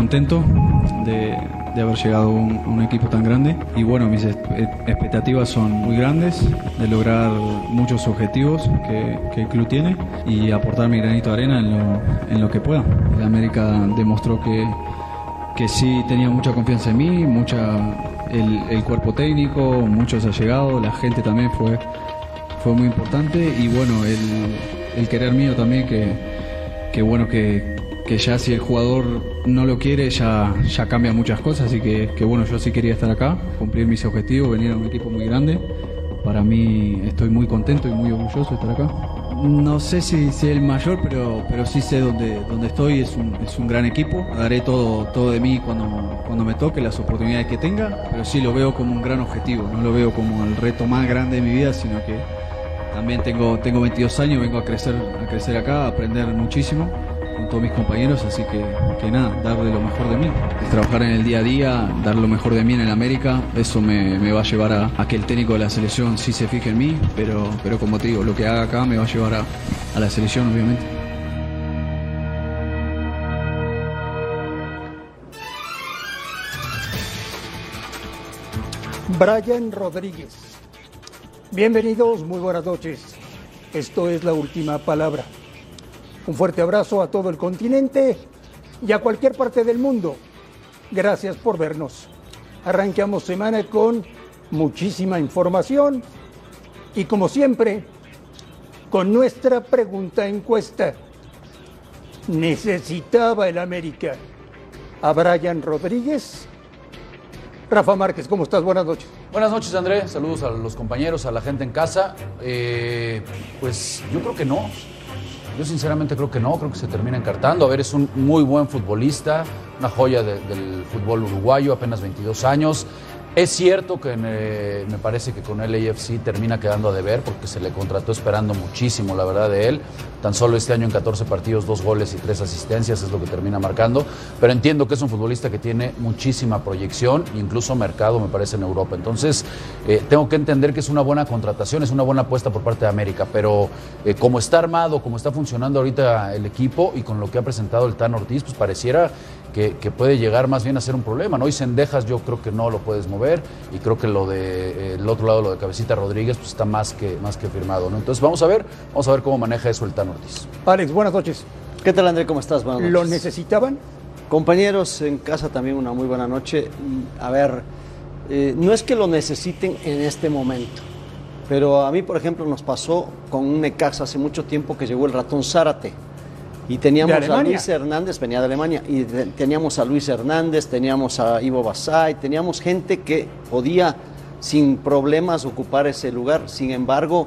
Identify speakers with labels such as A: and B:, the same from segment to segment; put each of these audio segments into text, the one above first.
A: Contento de, de haber llegado a un, un equipo tan grande y bueno, mis es- e- expectativas son muy grandes de lograr muchos objetivos que, que el club tiene y aportar mi granito de arena en lo, en lo que pueda. El América demostró que, que sí tenía mucha confianza en mí, mucha el, el cuerpo técnico, muchos ha llegado, la gente también fue, fue muy importante y bueno, el, el querer mío también que, que bueno que, que ya si el jugador no lo quiere ya, ya cambia muchas cosas, así que, que bueno, yo sí quería estar acá, cumplir mis objetivos, venir a un equipo muy grande. Para mí estoy muy contento y muy orgulloso de estar acá. No sé si, si el mayor, pero, pero sí sé dónde, dónde estoy, es un, es un gran equipo. Daré todo, todo de mí cuando, cuando me toque, las oportunidades que tenga, pero sí lo veo como un gran objetivo, no lo veo como el reto más grande de mi vida, sino que también tengo, tengo 22 años, vengo a crecer, a crecer acá, a aprender muchísimo con todos mis compañeros, así que, que nada, darle lo mejor de mí. Trabajar en el día a día, dar lo mejor de mí en el América, eso me, va a llevar a, a que el técnico de la selección sí se fije en mí, pero, pero como te digo, lo que haga acá me va a llevar a, a la selección, obviamente.
B: Brian Rodríguez. Bienvenidos, muy buenas noches. Esto es la última palabra. Un fuerte abrazo a todo el continente y a cualquier parte del mundo. Gracias por vernos. Arranqueamos semana con muchísima información y como siempre, con nuestra pregunta encuesta. ¿Necesitaba el América a Brian Rodríguez? Rafa Márquez, ¿cómo estás? Buenas noches.
C: Buenas noches, André. Saludos a los compañeros, a la gente en casa. Eh, pues yo creo que no. Yo sinceramente creo que no, creo que se termina encartando. A ver, es un muy buen futbolista, una joya de- del fútbol uruguayo, apenas 22 años. Es cierto que me parece que con el AFC termina quedando a deber porque se le contrató esperando muchísimo, la verdad, de él. Tan solo este año en 14 partidos, dos goles y tres asistencias es lo que termina marcando. Pero entiendo que es un futbolista que tiene muchísima proyección incluso mercado, me parece, en Europa. Entonces, eh, tengo que entender que es una buena contratación, es una buena apuesta por parte de América. Pero eh, como está armado, como está funcionando ahorita el equipo y con lo que ha presentado el Tan Ortiz, pues pareciera que, que puede llegar más bien a ser un problema. ¿no? Y Sendejas yo creo que no lo puedes mover y creo que lo de eh, el otro lado, lo de Cabecita Rodríguez, pues está más que, más que firmado. ¿no? Entonces vamos a ver, vamos a ver cómo maneja eso el Tan Ortiz.
B: Alex, buenas noches.
D: ¿Qué tal, André? ¿Cómo estás? Buenas noches.
B: ¿Lo necesitaban?
D: Compañeros en casa también una muy buena noche. Y, A ver, eh, no es que lo necesiten en este momento, pero a mí, por ejemplo, nos pasó con un Necaxa hace mucho tiempo que llegó el ratón Zárate. Y teníamos
B: ¿De
D: a? Luis Hernández, venía de Alemania, y teníamos a Luis Hernández, teníamos a Ivo Basay, teníamos gente que podía sin problemas ocupar ese lugar. Sin embargo,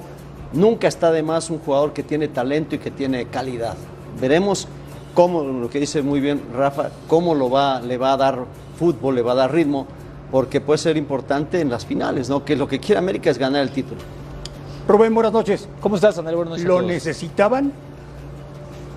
D: nunca está de más un jugador que tiene talento y que tiene calidad. Veremos cómo, lo que dice muy bien Rafa, cómo lo va, le va a dar fútbol, le va a dar ritmo, porque puede ser importante en las finales, ¿no? Que lo que quiere América es ganar el título.
B: Rubén, buenas noches.
E: ¿Cómo estás, André? Buenas noches a
B: ¿Lo
E: todos.
B: necesitaban?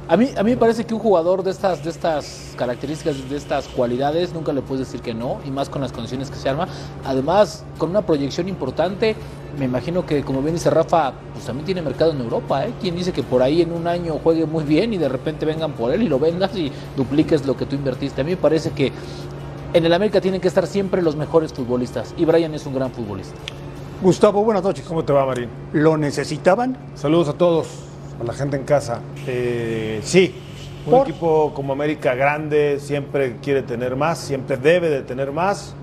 E: A mí, a mí me parece que un jugador de estas, de estas características, de estas cualidades, nunca le puedes decir que no, y más con las condiciones que se arma. Además, con una proyección importante, me imagino que, como bien dice Rafa, pues también tiene mercado en Europa. ¿eh? ¿Quién dice que por ahí en un año juegue muy bien y de repente vengan por él y lo vendas y dupliques lo que tú invertiste? A mí me parece que en el América tienen que estar siempre los mejores futbolistas, y Brian es un gran futbolista.
B: Gustavo, buenas noches.
F: ¿Cómo te va, Marín?
B: ¿Lo necesitaban?
F: Saludos a todos, a la gente en casa. Eh, sí, un
B: ¿Por?
F: equipo como América grande siempre quiere tener más, siempre debe de tener más.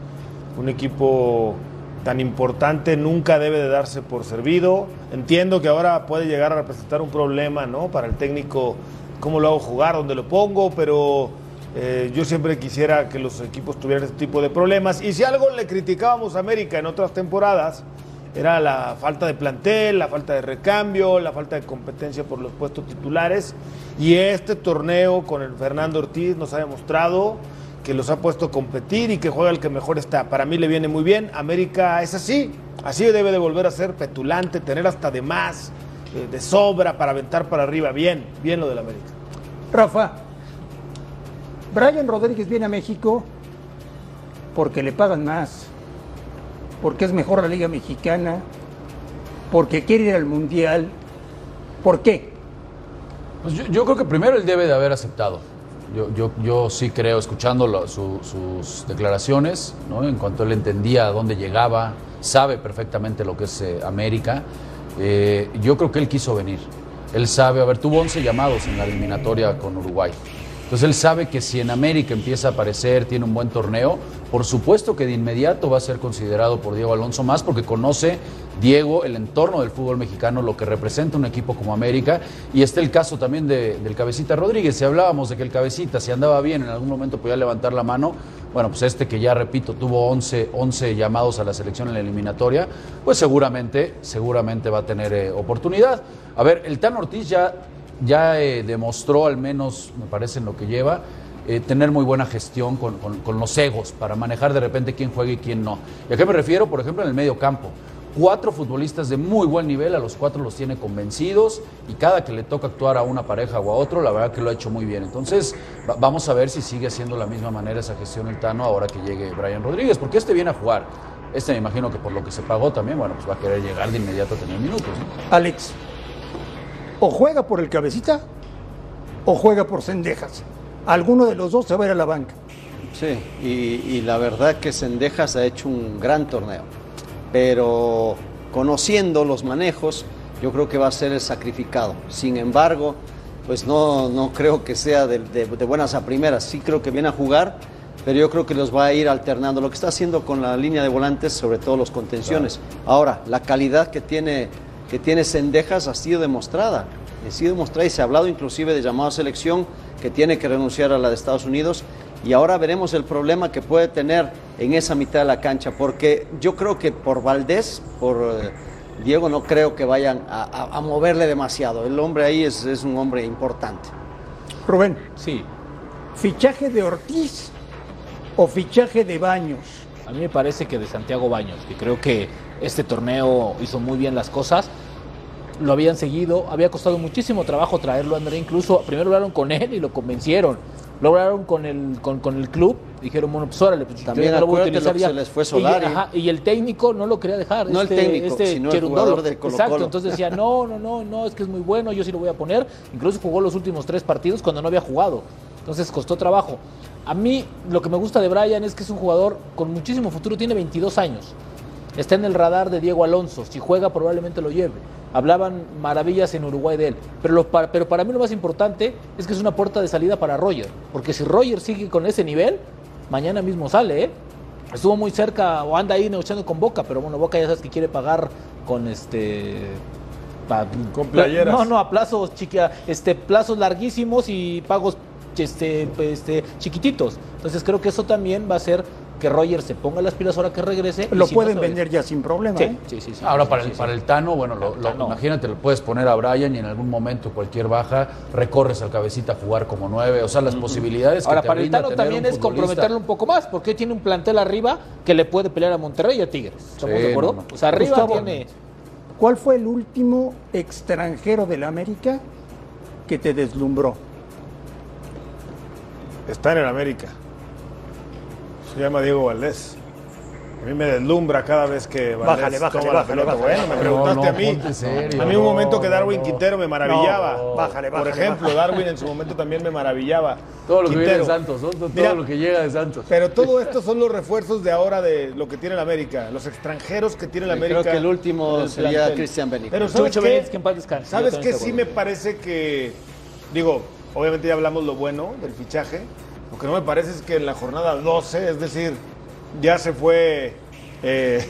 F: Un equipo tan importante nunca debe de darse por servido. Entiendo que ahora puede llegar a representar un problema, ¿no? Para el técnico, cómo lo hago jugar, dónde lo pongo, pero eh, yo siempre quisiera que los equipos tuvieran este tipo de problemas. Y si algo le criticábamos a América en otras temporadas, era la falta de plantel, la falta de recambio, la falta de competencia por los puestos titulares. Y este torneo con el Fernando Ortiz nos ha demostrado que los ha puesto a competir y que juega el que mejor está. Para mí le viene muy bien. América es así, así debe de volver a ser petulante, tener hasta de más, eh, de sobra para aventar para arriba. Bien, bien lo del América.
B: Rafa, Brian Rodríguez viene a México porque le pagan más, porque es mejor la Liga Mexicana, porque quiere ir al Mundial. ¿Por qué?
C: Pues yo, creo que primero él debe de haber aceptado. Yo, sí creo, escuchando lo- su- sus declaraciones, en cuanto él entendía a dónde llegaba, sabe perfectamente lo que es eh, América, eh, yo creo que él quiso venir. Él sabe, a ver, tuvo 11 llamados en la eliminatoria con Uruguay. Entonces él sabe que si en América empieza a aparecer, tiene un buen torneo, por supuesto que de inmediato va a ser considerado por Diego Alonso más porque conoce Diego el entorno del fútbol mexicano, lo que representa un equipo como América. Y está el caso también de- del Cabecita Rodríguez. Si hablábamos de que el Cabecita, si andaba bien, en algún momento podía levantar la mano, bueno, pues este que ya repito, tuvo 11, 11 llamados a la selección en la eliminatoria, pues seguramente, seguramente va a tener eh, oportunidad. A ver, el Tan Ortiz ya ya eh, demostró, al menos me parece en lo que lleva, eh, tener muy buena gestión con, con- los egos para manejar de repente quién juega y quién no. ¿Y a qué me refiero? Por ejemplo, en el medio campo. Cuatro futbolistas de muy buen nivel, a los cuatro los tiene convencidos y cada que le toca actuar a una pareja o a otro, la verdad que lo ha hecho muy bien. Entonces, va- vamos a ver si sigue haciendo la misma manera esa gestión el Tano ahora que llegue Brian Rodríguez, porque este viene a jugar. Este me imagino que por lo que se pagó también, bueno, pues va a querer llegar de inmediato a tener minutos. ¿no?
B: Alex, o juega por el cabecita o juega por Cendejas. Alguno de los dos se va a ir a la banca.
D: Sí, y, y la verdad que Sendejas ha hecho un gran torneo, pero conociendo los manejos, yo creo que va a ser el sacrificado. Sin embargo, pues no, no creo que sea de, de- de buenas a primeras, sí creo que viene a jugar, pero yo creo que los va a ir alternando. Lo que está haciendo con la línea de volantes, sobre todo los contenciones. Ahora, la calidad que tiene, que tiene Sendejas ha sido demostrada. Ha sido demostrada y se ha hablado inclusive de llamado a selección que tiene que renunciar a la de Estados Unidos. Y ahora veremos el problema que puede tener en esa mitad de la cancha, porque yo creo que por Valdés, por eh, Diego, no creo que vayan a, a- a moverle demasiado. El hombre ahí es, es un hombre importante.
B: Rubén,
E: Sí,
B: fichaje de Ortiz o fichaje de Baños.
E: a mí me parece que de Santiago Baños, que creo que este torneo hizo muy bien las cosas. Lo habían seguido, había costado muchísimo trabajo traerlo, André. Incluso primero hablaron con él y lo convencieron. Lo hablaron con el, con, con el club, dijeron, bueno, pues órale, pues
D: También
E: no lo voy a utilizar ya.
D: se les fue
E: Y-
D: Solari.
E: ajá, Y, el técnico no lo quería dejar.
D: No el
E: este-
D: técnico,
E: este
D: sino el jugador del Colo-Colo.
E: Exacto, entonces decía, no, no, no, no, es que es muy bueno, yo sí lo voy a poner. Incluso jugó los últimos tres partidos cuando no había jugado. Entonces costó trabajo. A mí lo que me gusta de Brian es que es un jugador con muchísimo futuro, tiene 22 años. Está en el radar de Diego Alonso. Si juega, probablemente lo lleve. Hablaban maravillas en Uruguay de él. Pero, lo pero para mí lo más importante es que es una puerta de salida para Roger. Porque si Roger sigue con ese nivel, mañana mismo sale, ¿eh? Estuvo muy cerca o anda ahí negociando con Boca, pero bueno, Boca ya sabes que quiere pagar con este. pa-
F: Con playeras.
E: No, no, a plazos chiqui- este, plazos larguísimos y pagos este, este, chiquititos. Entonces creo que eso también va a hacer que Roger se ponga las pilas ahora que regrese.
B: Lo
E: si
B: pueden vender ya sin problema.
E: Sí,
B: ¿eh?
E: sí, sí, sí.
C: Ahora,
E: Sí,
C: para
E: sí,
C: el,
E: sí.
C: para el Tano, bueno, lo- lo-
E: Tano.
C: imagínate, lo puedes poner a Brian y en algún momento, cualquier baja, recorres al cabecita a jugar como nueve. O sea, las posibilidades que
E: Ahora, para el Tano también es
C: futbolista.
E: comprometerlo un poco más, porque tiene un plantel arriba que le puede pelear a Monterrey y a Tigres. ¿Estamos
C: Sí,
E: de acuerdo?
C: no, no.
E: O sea, arriba
B: Gustavo.
E: tiene.
B: ¿Cuál fue el último extranjero del América que te deslumbró?
F: Está en el América. Se llama Diego Valdés. A mí me deslumbra cada vez que Valdés
B: Bájale, bájale,
F: toma la
B: bájale,
F: pelota.
B: bájale,
F: bueno, me
B: bájale.
F: preguntaste
C: No, no,
F: a mí.
C: serio.
F: a mí un momento que Darwin
C: no.
F: Quintero me maravillaba.
B: No, bájale,
F: Por
B: bájale,
F: ejemplo,
B: bájale.
F: Darwin en su momento también me maravillaba.
C: Todo lo que viene de. Santos, ¿no? todo
F: Mira,
C: lo que llega de Santos.
F: Pero todo esto son los refuerzos de ahora de lo que tiene el América, los extranjeros que tiene el
D: Sí,
F: América.
D: creo que el último
F: el
D: sería. Cristian Benítez.
F: Pero ¿sabes
E: Chucho
F: qué?
E: Benítez, que en paz descanse. Yo
F: ¿Sabes qué? Sí me parece que, digo, obviamente ya hablamos lo bueno del fichaje, lo que no me parece es que en la jornada 12, es decir, ya se fue eh,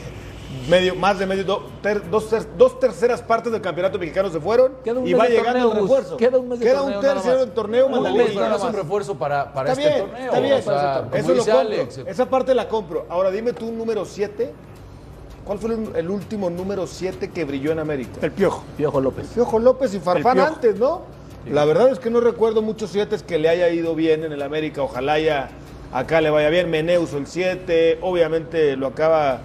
F: medio, más de medio, do- ter- dos, ter- dos terceras partes del campeonato mexicano se fueron y va llegando
E: torneo,
F: el refuerzo.
E: Queda un mes de
F: Queda
E: torneo,
F: un
E: más.
F: del torneo,
E: Un mes, nada
C: un refuerzo para, para
F: Está
C: este
F: bien,
C: torneo.
F: está bien.
C: o sea,
F: Eso lo compro.
C: Alex.
F: Esa parte la compro. Ahora dime tú un número 7. ¿Cuál fue el, el último número 7 que brilló en América?
B: El piojo.
E: Piojo López.
F: Piojo López y Farfán antes, ¿no? La verdad es que no recuerdo muchos 7 que le haya ido bien en el América. Ojalá ya acá le vaya bien. Meneus el 7. Obviamente lo acaba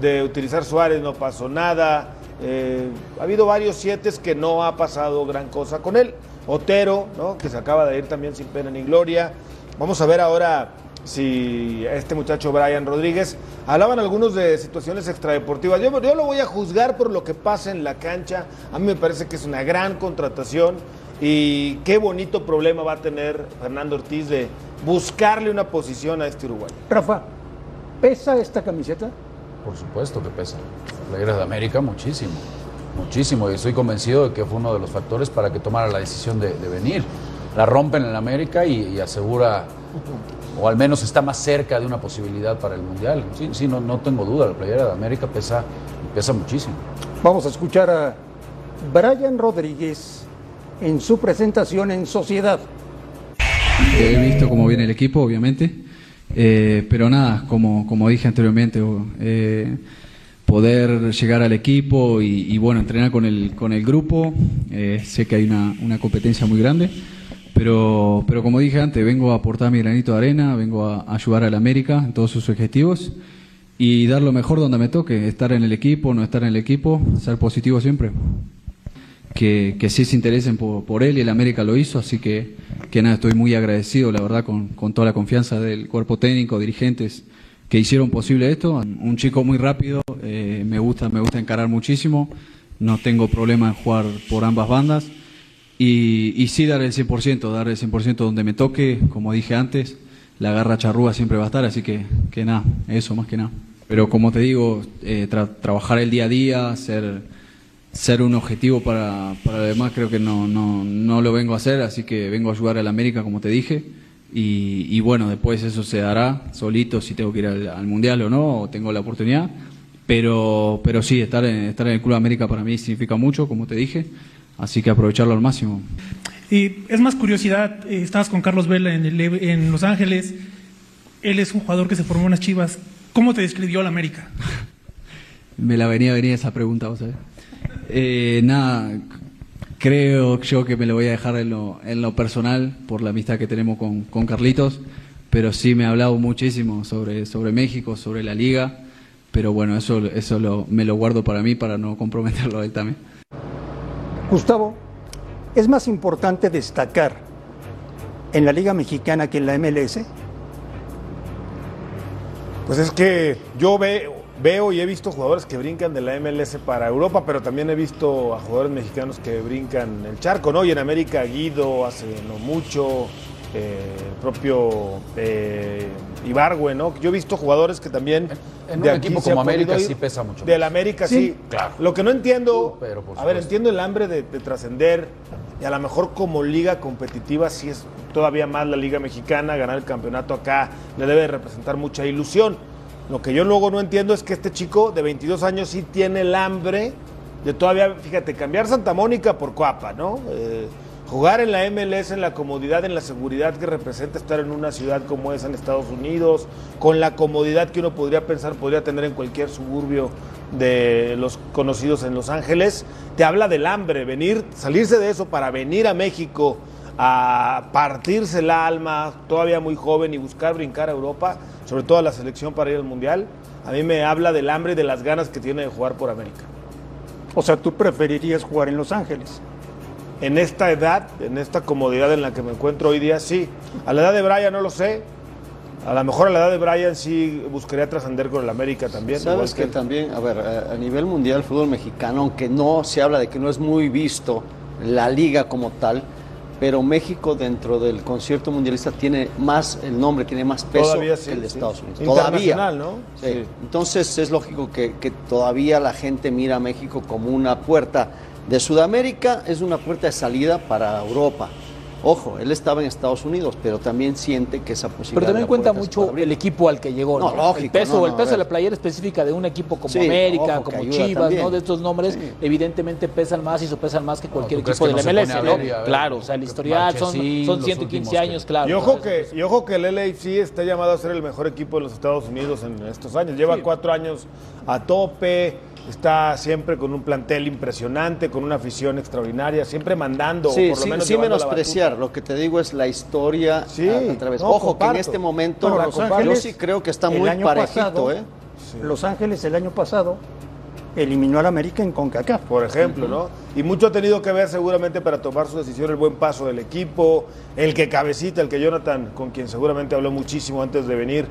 F: de utilizar Suárez, no pasó nada. Eh, ha habido varios 7 que no ha pasado gran cosa con él. Otero, ¿no? Que se acaba de ir también sin pena ni gloria. Vamos a ver ahora si este muchacho Brian Rodríguez. Hablaban algunos de situaciones extradeportivas. Yo lo voy a juzgar por lo que pasa en la cancha. A mí me parece que es una gran contratación y qué bonito problema va a tener Fernando Ortiz de buscarle una posición a este uruguayo.
B: Rafa, ¿pesa esta camiseta?
C: Por supuesto que pesa. La Playera de América muchísimo, muchísimo. Y estoy convencido de que fue uno de los factores para que tomara la decisión de, de venir. La rompen en América y, y asegura, o al menos está más cerca de una posibilidad para el Mundial. Sí, sí, no, no tengo duda, la playera de América pesa, pesa muchísimo.
B: Vamos a escuchar a Brian Rodríguez en su presentación en Sociedad.
A: He visto cómo viene el equipo, obviamente, eh, pero nada, como, como dije anteriormente, eh, poder llegar al equipo y, y, bueno, entrenar con el, con el grupo, eh, sé que hay una, una competencia muy grande, pero, pero como dije antes, vengo a aportar mi granito de arena, vengo a, a ayudar al América en todos sus objetivos y dar lo mejor donde me toque, estar en el equipo, no estar en el equipo, ser positivo siempre que, que sí se interesen por, él y el América lo hizo, así que, que nada, estoy muy agradecido, la verdad, con, toda la confianza del cuerpo técnico, dirigentes que hicieron posible esto. Un chico muy rápido, eh, me gusta, me gusta encarar muchísimo, no tengo problema en jugar por ambas bandas y, sí dar el 100%, dar el 100% donde me toque, como dije antes, la garra charrúa siempre va a estar, así que, que nada, eso más que nada. Pero como te digo, eh, tra- trabajar el día a día, ser ser un objetivo para, para los demás creo que no, no, no lo vengo a hacer, así que vengo a ayudar al América como te dije y, y bueno, después eso se dará solito si tengo que ir al, al Mundial o no, o tengo la oportunidad, pero, pero sí, estar en, estar en el Club América para mí significa mucho, como te dije, así que aprovecharlo al máximo.
G: Y es más curiosidad, eh, estabas con Carlos Vela en, el- en Los Ángeles, él es un jugador que se formó en las Chivas. ¿Cómo te describió la América?
A: Me la venía a venir esa pregunta, sabés. Eh, nada, creo yo que me lo voy a dejar en lo, en lo personal por la amistad que tenemos con, con Carlitos, pero sí me ha hablado muchísimo sobre, sobre México, sobre la liga, pero bueno, eso, eso lo, me lo guardo para mí para no comprometerlo a él también.
B: Gustavo, ¿es más importante destacar en la Liga Mexicana que en la MLS?
F: Pues es que yo veo, veo y he visto jugadores que brincan de la MLS para Europa, pero también he visto a jugadores mexicanos que brincan el charco, ¿no? Y en América Guido hace no mucho, eh, el propio eh, Ibargüe, ¿no? Yo he visto jugadores que también...
C: En
F: de
C: un
F: aquí
C: equipo como América sí pesa mucho
F: Del
C: más.
F: América
B: Sí,
F: sí,
C: claro.
F: Lo que no entiendo,
C: Pero, por
F: a ver, entiendo el hambre de, de trascender y a lo mejor como liga competitiva sí es todavía más la liga mexicana, ganar el campeonato acá le debe de representar mucha ilusión. Lo que yo luego no entiendo es que este chico de 22 años sí tiene el hambre de todavía, fíjate, cambiar Santa Mónica por Coapa, ¿no? Eh, jugar en la MLS, en la comodidad, en la seguridad que representa estar en una ciudad como esa en Estados Unidos, con la comodidad que uno podría pensar podría tener en cualquier suburbio de los conocidos en Los Ángeles, te habla del hambre, venir, salirse de eso para venir a México a partirse el alma, todavía muy joven y buscar brincar a Europa, sobre todo a la selección para ir al Mundial, a mí me habla del hambre y de las ganas que tiene de jugar por América.
B: O sea, tú preferirías jugar en Los Ángeles.
F: En esta edad, en esta comodidad en la que me encuentro hoy día, sí. A la edad de Brian no lo sé. A lo mejor a la edad de Brian sí buscaría trascender con el América también.
D: Sabes que
F: él.
D: también, a ver, a, a nivel mundial, el fútbol mexicano, aunque no se habla de que no es muy visto la liga como tal, pero México dentro del concierto mundialista tiene más, el nombre tiene más peso
F: Todavía sí,
D: que el de
F: sí.
D: Estados Unidos. Todavía.
F: Internacional, ¿no?
D: Sí.
F: Sí.
D: Entonces es lógico que, que todavía la gente mira a México como una puerta de Sudamérica, es una puerta de salida para Europa. Ojo, él estaba en Estados Unidos, pero también siente que esa posibilidad.
E: Pero también cuenta mucho el equipo al que llegó.
D: No,
E: ¿no?
D: lógico,
E: El peso,
D: no, no,
E: el peso de la playera específica de un equipo como
D: Sí,
E: América,
D: ojo,
E: como Chivas,
D: también.
E: ¿no? De estos nombres,
D: Sí.
E: evidentemente pesan más y sopesan más que cualquier
C: ¿tú crees
E: equipo
C: que
E: de la
C: no se
E: MLS, ¿no?
C: ver
E: claro, o sea, el historial son, son
C: los
E: 115
C: últimos
E: años,
C: que-
E: claro.
F: Y ojo, que, y ojo que el LAFC está llamado a ser el mejor equipo de los Estados Unidos en estos años. Lleva cuatro años a tope, está siempre con un plantel impresionante, con una afición extraordinaria, siempre mandando. o
D: Sí,
F: por lo
D: sí,
F: menos
D: sí menospreciar. Lo que te digo es la historia
F: Sí,
D: a, a través.
F: no,
D: Ojo, que en este momento
B: Bueno, Los Ángeles,
D: sí creo que está
B: el
D: muy
B: año
D: parejito,
B: pasado,
D: ¿eh?
B: Los Ángeles el año pasado eliminó al América en CONCACAF.
F: por ejemplo, ¿no? Y mucho ha tenido que ver seguramente para tomar su decisión el buen paso del equipo, el que cabecita, el que Jonathan, con quien seguramente habló muchísimo antes de venir,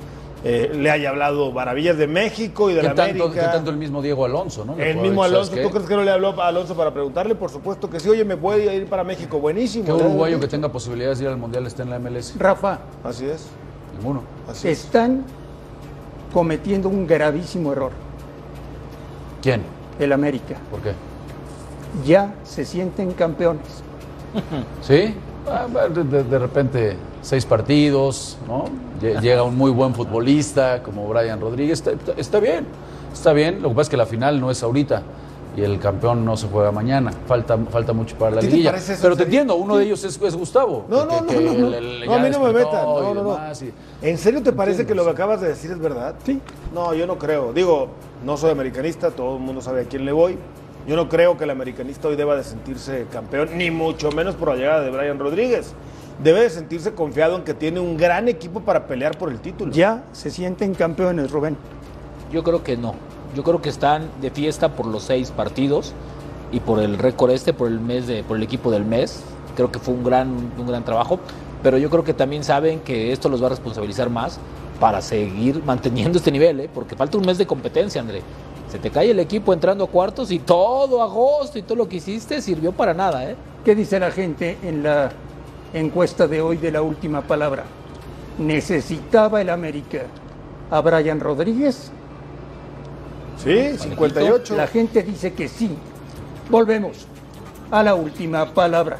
F: eh, le haya hablado maravillas de México y de
C: ¿Qué
F: la
C: tanto,
F: América.
C: qué tanto el mismo Diego Alonso, no?
F: El mismo Alonso,
C: ¿sabes
F: ¿tú crees que no le habló a Alonso para preguntarle? Por supuesto que sí, oye, me puede ir para México, buenísimo.
C: ¿Qué uruguayo que tenga posibilidades de ir al Mundial está en la MLS?
B: Rafa,
F: Así es,
C: Ninguno.
F: así es.
B: están cometiendo un gravísimo error.
C: ¿Quién?
B: El América.
C: ¿Por qué?
B: Ya se sienten campeones.
C: ¿Sí? Ah, De, de- de repente, seis partidos, ¿no? Lle- Llega un muy buen futbolista como Brian Rodríguez. Está, está- está bien, está bien. Lo que pasa es que la final no es ahorita y el campeón no se juega mañana. Falta, falta mucho para la
F: ¿A ti te
C: liguilla. Pero te entiendo, uno de ellos es, es Gustavo.
F: No, no,
C: que-
F: no, no,
C: le-
F: no.
C: le-
F: No, a mí no me metan. No, no, no.
C: y-
F: ¿En serio te parece
C: Entiendo,
F: que lo que acabas de decir es verdad?
B: Sí.
F: No, yo no creo. Digo, no soy americanista, todo el mundo sabe a quién le voy. Yo no creo que el americanista hoy deba de sentirse campeón, ni mucho menos por la llegada de Brian Rodríguez. Debe de sentirse confiado en que tiene un gran equipo para pelear por el título.
B: Ya se sienten campeones, Rubén.
E: Yo creo que no. Yo creo que están de fiesta por los seis partidos y por el récord este, por el mes de, por el equipo del mes. Creo que fue un gran, un gran trabajo. Pero yo creo que también saben que esto los va a responsabilizar más para seguir manteniendo este nivel, ¿eh? porque falta un mes de competencia, André. Se te cae el equipo entrando a cuartos y todo agosto y todo lo que hiciste sirvió para nada, ¿eh?
B: ¿Qué dice la gente en la encuesta de hoy de la última palabra? ¿Necesitaba el América a Brian Rodríguez?
F: Sí, 58.
B: La gente dice que sí. Volvemos a la última palabra.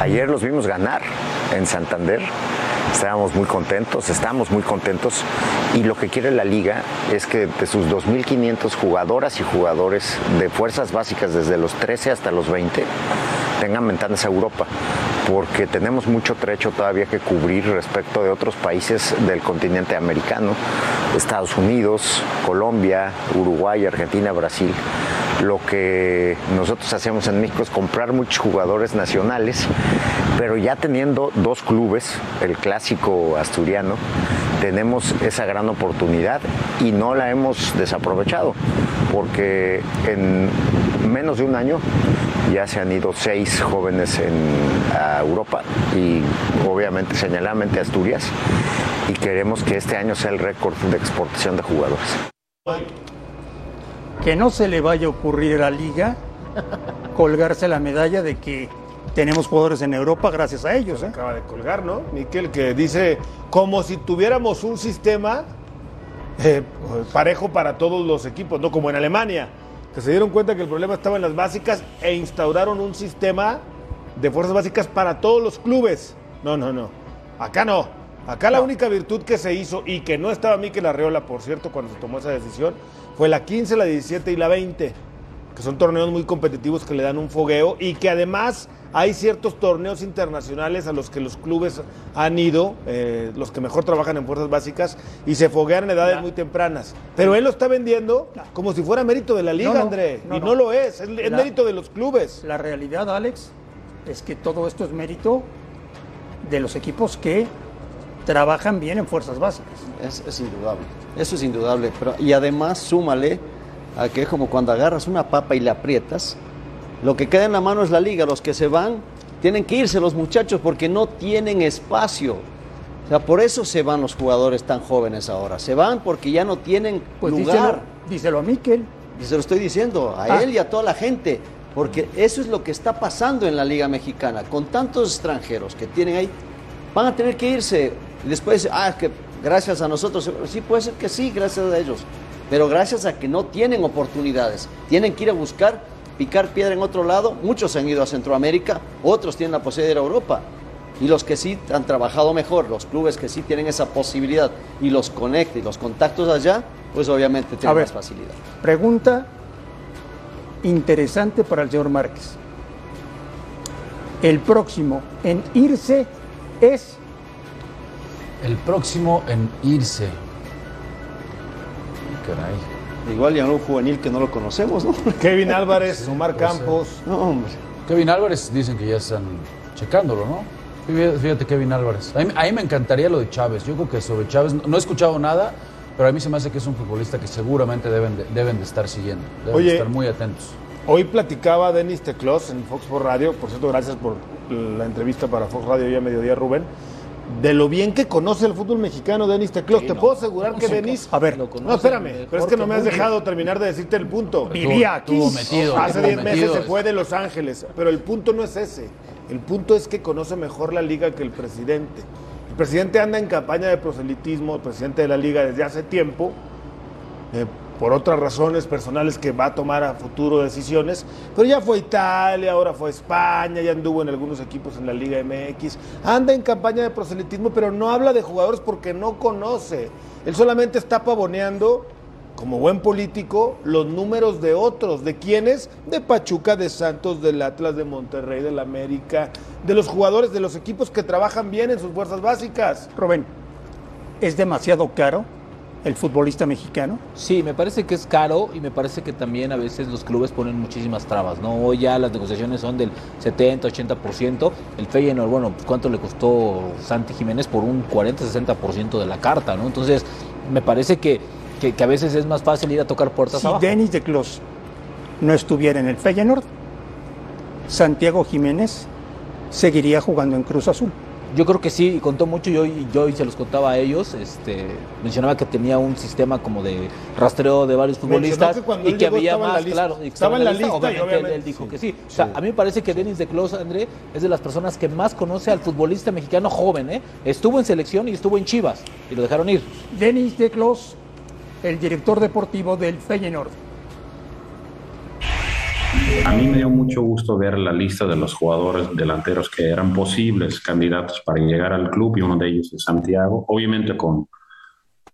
H: Ayer los vimos ganar en Santander. Estábamos muy contentos, estamos muy contentos y lo que quiere la liga es que de sus 2.500 jugadoras y jugadores de fuerzas básicas desde los 13 hasta los 20 tengan ventanas a Europa, porque tenemos mucho trecho todavía que cubrir respecto de otros países del continente americano, Estados Unidos, Colombia, Uruguay, Argentina, Brasil. Lo que nosotros hacemos en México es comprar muchos jugadores nacionales, pero ya teniendo dos clubes, el clásico asturiano, tenemos esa gran oportunidad y no la hemos desaprovechado, porque en menos de un año ya se han ido seis jóvenes en, a Europa y obviamente señaladamente Asturias y queremos que este año sea el récord de exportación de jugadores.
B: Que no se le vaya a ocurrir a la liga colgarse la medalla de que tenemos jugadores en Europa gracias a ellos. ¿eh?
F: Acaba de colgar, ¿no? Miquel, que dice como si tuviéramos un sistema eh, parejo para todos los equipos, no como en Alemania, que se dieron cuenta que el problema estaba en las básicas e instauraron un sistema de fuerzas básicas para todos los clubes. No, no, no. Acá no. Acá la única virtud que se hizo y que no estaba Miquel Arreola, por cierto, cuando se tomó esa decisión, fue la 15, la 17 y la 20. que son torneos muy competitivos que le dan un fogueo y que además hay ciertos torneos internacionales a los que los clubes han ido, eh, los que mejor trabajan en fuerzas básicas, y se foguean en edades muy tempranas. Pero él lo está vendiendo como si fuera mérito de la liga,
B: No, no,
F: André,
B: no,
F: y
B: no.
F: lo es, es, es
B: La-
F: mérito de los clubes.
B: La realidad, Alex, es que todo esto es mérito de los equipos que trabajan bien en fuerzas básicas.
D: Es, es indudable, eso es indudable. Pero, y además, súmale a que es como cuando agarras una papa y la aprietas, lo que queda en la mano es la liga. Los que se van tienen que irse los muchachos porque no tienen espacio. O sea, por eso se van los jugadores tan jóvenes ahora. Se van porque ya no tienen
B: Pues díselo,
D: lugar.
B: díselo a Miquel.
D: Y se lo estoy diciendo a
B: Ah.
D: él y a toda la gente, porque eso es lo que está pasando en la Liga Mexicana. Con tantos extranjeros que tienen ahí, van a tener que irse. Y después, ah, es que gracias a nosotros, sí puede ser que sí, gracias a ellos, pero gracias a que no tienen oportunidades. Tienen que ir a buscar, picar piedra en otro lado. Muchos han ido a Centroamérica, otros tienen la posibilidad de ir a Europa. Y los que sí han trabajado mejor, los clubes que sí tienen esa posibilidad y los conecta y los contactos allá, pues obviamente tienen
B: ver.
D: más facilidad.
B: Pregunta interesante para el señor Márquez. El próximo en irse es
C: El próximo en irse. Caray.
D: Igual ya un juvenil que no lo conocemos, ¿no?
F: Kevin Álvarez, Omar Campos.
D: No, hombre.
C: Kevin Álvarez dicen que ya están checándolo, ¿no? Fíjate, Kevin Álvarez. A mí, a mí me encantaría lo de Chávez. Yo creo que sobre Chávez no, no he escuchado nada, pero a mí se me hace que es un futbolista que seguramente deben de, deben de estar siguiendo. Deben
F: Oye.
C: de estar muy atentos.
F: Hoy platicaba Denis Teclos en Fox por Radio, por cierto, gracias por la entrevista para Fox Radio hoy a mediodía, Rubén, de lo bien que conoce el fútbol mexicano Denis Teclos. Te puedo asegurar que Denis...
B: A ver,
E: Lo conoce
F: No, espérame,
E: mejor
F: pero es que no me has dejado terminar de decirte el punto.
B: vivía aquí.
C: Estuvo metido.
F: Hace
C: estuvo
F: 10 meses se fue de Los Ángeles, pero el punto no es ese. El punto es que conoce mejor la liga que el presidente. El presidente anda en campaña de proselitismo, el presidente de la liga desde hace tiempo, eh, por otras razones personales que va a tomar a futuro decisiones, pero ya fue Italia, ahora fue España, ya anduvo en algunos equipos en la Liga MX, anda en campaña de proselitismo, pero no habla de jugadores porque no conoce. Él solamente está pavoneando, como buen político, los números de otros, de quienes, de Pachuca, de Santos, del Atlas, de Monterrey, del América, de los jugadores, de los equipos que trabajan bien en sus fuerzas básicas.
B: Rubén, ¿es demasiado caro el futbolista mexicano?
E: Sí, me parece que es caro y me parece que también a veces los clubes ponen muchísimas trabas, ¿no? Hoy ya las negociaciones son del 70, 80%. El Feyenoord, bueno, pues, ¿cuánto le costó Santi Jiménez por un 40, 60% de la carta, ¿no? Entonces, me parece que, que, que a veces es más fácil ir a tocar puertas
B: Si
E: abajo.
B: Denis de Clos no estuviera en el Feyenoord, Santiago Jiménez seguiría jugando en Cruz Azul.
E: Yo creo que sí, contó mucho, yo, yo y se los contaba a ellos, este, mencionaba que tenía un sistema como de rastreo de varios futbolistas
F: que cuando
E: y que
F: llegó
E: había más,
F: lista.
E: claro, y
F: Estaba en la lista y
E: obviamente, él-
F: obviamente,
E: él, dijo
F: sí.
E: que sí. O sea, a mí me parece que Denis de Clos, André, es de las personas que más conoce al futbolista mexicano joven, ¿eh? Estuvo en selección y estuvo en Chivas y lo dejaron ir.
B: Denis de Clos, el director deportivo del Feyenoord.
I: A mí me dio mucho gusto ver la lista de los jugadores delanteros que eran posibles candidatos para llegar al club y uno de ellos es Santiago. Obviamente con,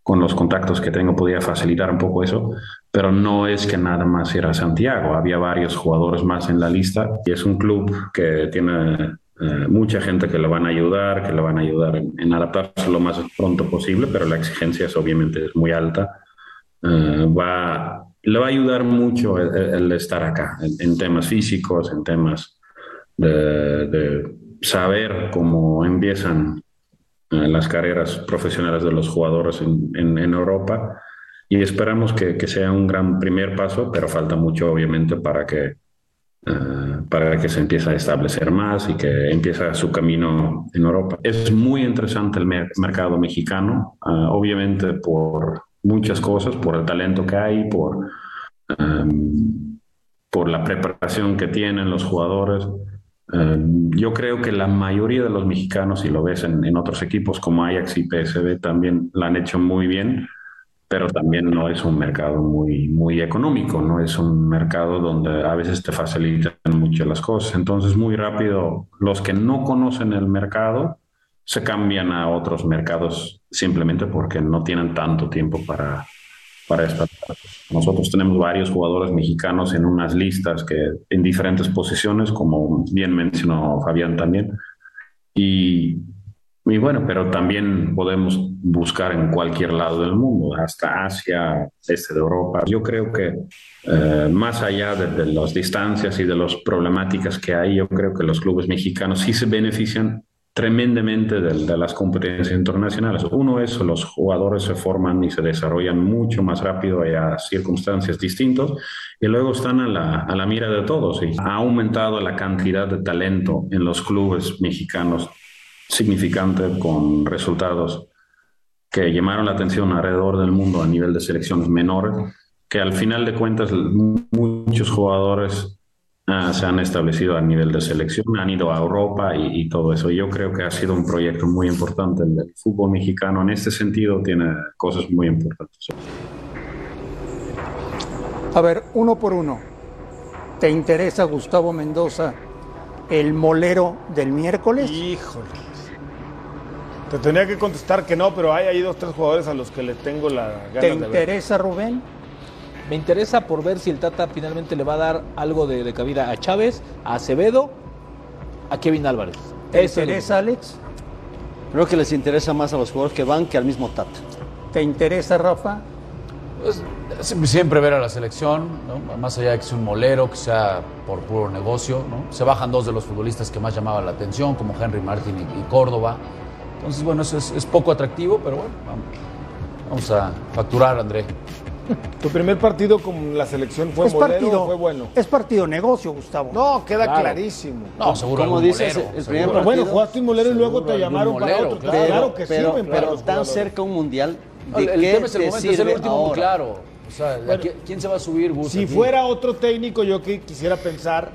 I: con los contactos que tengo podía facilitar un poco eso, pero no es que nada más era Santiago. Había varios jugadores más en la lista y es un club que tiene eh, mucha gente que le van a ayudar, que le van a ayudar en, en adaptarse lo más pronto posible, pero la exigencia es obviamente muy alta. Eh, va, le va a ayudar mucho el, estar acá, en, temas físicos, en temas de, saber cómo empiezan eh, las carreras profesionales de los jugadores en, Europa. Y esperamos que, sea un gran primer paso, pero falta mucho, obviamente, para que, uh, para que se empiece a establecer más y que empiece su camino en Europa. Es muy interesante el mer mercado mexicano, uh, obviamente por muchas cosas, por el talento que hay, por, um, por la preparación que tienen los jugadores. Um, yo creo que la mayoría de los mexicanos, si lo ves en, en, otros equipos como Ajax y PSV, también la han hecho muy bien, pero también no es un mercado muy, muy económico, no es un mercado donde a veces te facilitan mucho las cosas. Entonces, muy rápido, los que no conocen el mercado, se cambian a otros mercados simplemente porque no tienen tanto tiempo para, para esta. Nosotros tenemos varios jugadores mexicanos en unas listas que en diferentes posiciones, como bien mencionó Fabián también. Y, y bueno, pero también podemos buscar en cualquier lado del mundo, hasta Asia, este de Europa. Yo creo que eh, más allá de, de, las distancias y de las problemáticas que hay, yo creo que los clubes mexicanos sí se benefician tremendamente de, las competencias internacionales. Uno es los jugadores se forman y se desarrollan mucho más rápido a circunstancias distintas y luego están a la, a la mira de todos y ha aumentado la cantidad de talento en los clubes mexicanos significante con resultados que llamaron la atención alrededor del mundo a nivel de selecciones menores, que al final de cuentas muchos jugadores uh, se han establecido a nivel de selección, han ido a Europa y, y, todo eso. Yo creo que ha sido un proyecto muy importante. El, el fútbol mexicano en este sentido tiene cosas muy importantes.
B: A ver, uno por uno. ¿Te interesa Gustavo Mendoza, el molero del miércoles?
F: Híjole. Te tenía que contestar que no, pero hay ahí dos, tres jugadores a los que le tengo la gana
B: ¿Te interesa, Rubén?
E: Me interesa por ver si el Tata finalmente le va a dar algo de, de cabida a Chávez, a Acevedo, a Kevin Álvarez.
B: ¿Te interesa, Alex?
D: Creo que les interesa más a los jugadores que van que al mismo Tata.
B: ¿Te interesa, Rafa?
C: Pues, siempre ver a la selección, ¿no? más allá de que sea un molero, que sea por puro negocio. ¿no? Se bajan dos de los futbolistas que más llamaban la atención, como Henry Martin y, y Córdoba. Entonces, bueno, eso es, es, poco atractivo, pero bueno, vamos, vamos a facturar, André.
F: ¿Tu primer partido con la selección fue
B: es
F: molero
B: partido,
F: o fue bueno?
B: Es partido negocio, Gustavo.
F: No, queda claro. clarísimo.
C: No, seguro
D: Como dices,
C: molero,
D: el
C: seguro.
D: primer partido,
F: Bueno, jugaste un molero y luego te llamaron
C: molero,
F: para otro.
C: claro.
F: Claro, que
D: pero,
F: sirven
D: pero
F: para
D: tan cerca un mundial.
C: No,
D: ¿De
C: el
D: qué
C: tema es el momento, es el
D: sirve
C: último
D: ahora?
C: claro. O sea,
F: Bueno,
C: ¿quién, quién se va a subir, Gus?
F: Si
C: aquí?
F: fuera otro técnico, yo que quisiera pensar